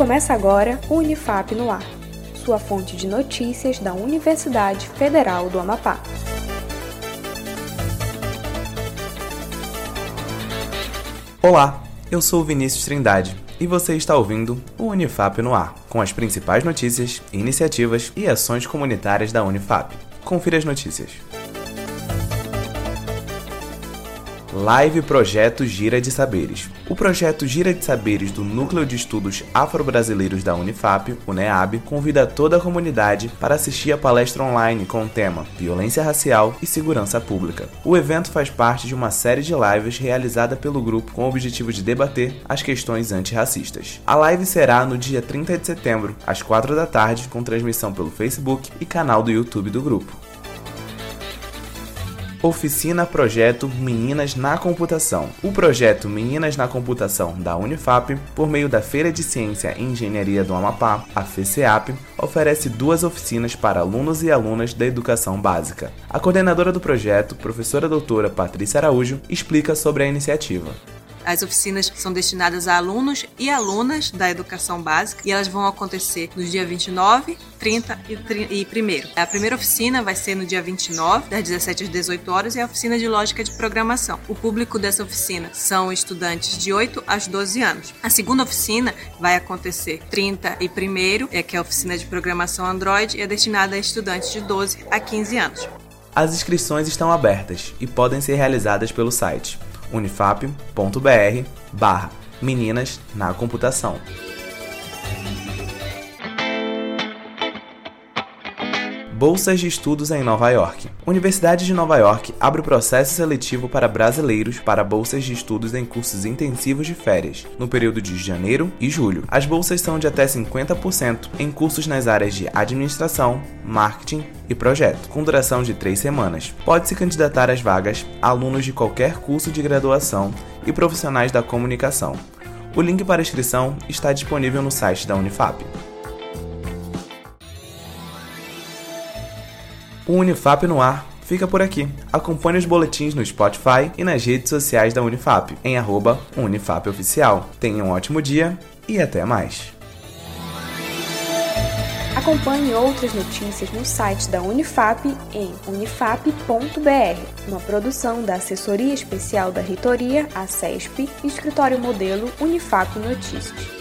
Começa agora o Unifap no Ar, sua fonte de notícias da Universidade Federal do Amapá. Olá, eu sou Vinícius Trindade e você está ouvindo o Unifap no Ar, com as principais notícias, iniciativas e ações comunitárias da Unifap. Confira as notícias. Live Projeto Gira de Saberes. O projeto Gira de Saberes do Núcleo de Estudos Afro-Brasileiros da Unifap, o NEAB, convida toda a comunidade para assistir a palestra online com o tema Violência Racial e Segurança Pública. O evento faz parte de uma série de lives realizada pelo grupo com o objetivo de debater as questões antirracistas. A live será no dia 30 de setembro, às 4 da tarde, com transmissão pelo Facebook e canal do YouTube do grupo. Oficina Projeto Meninas na Computação. O projeto Meninas na Computação da Unifap, por meio da Feira de Ciência e Engenharia do Amapá, a FECEAP, oferece duas oficinas para alunos e alunas da educação básica. A coordenadora do projeto, professora doutora Patrícia Araújo, explica sobre a iniciativa. As oficinas são destinadas a alunos e alunas da educação básica e elas vão acontecer nos dias 29, 30 e 1. A primeira oficina vai ser no dia 29, das 17 às 18 horas, e a oficina de lógica de programação. O público dessa oficina são estudantes de 8 às 12 anos. A segunda oficina vai acontecer 30 e 1, é que é a oficina de programação Android, e é destinada a estudantes de 12 a 15 anos. As inscrições estão abertas e podem ser realizadas pelo site unifap.br barra Meninas na Computação. Bolsas de Estudos em Nova York. Universidade de Nova York abre o processo seletivo para brasileiros para bolsas de estudos em cursos intensivos de férias, no período de janeiro e julho. As bolsas são de até 50% em cursos nas áreas de administração, marketing e projeto, com duração de três semanas. Pode-se candidatar às vagas alunos de qualquer curso de graduação e profissionais da comunicação. O link para inscrição está disponível no site da Unifap. O Unifap no ar fica por aqui. Acompanhe os boletins no Spotify e nas redes sociais da Unifap, em arroba. Tenha um ótimo dia e até mais. Acompanhe outras notícias no site da Unifap em unifap.br, uma produção da Assessoria Especial da Reitoria, a CESP, Escritório Modelo Unifap Notícias.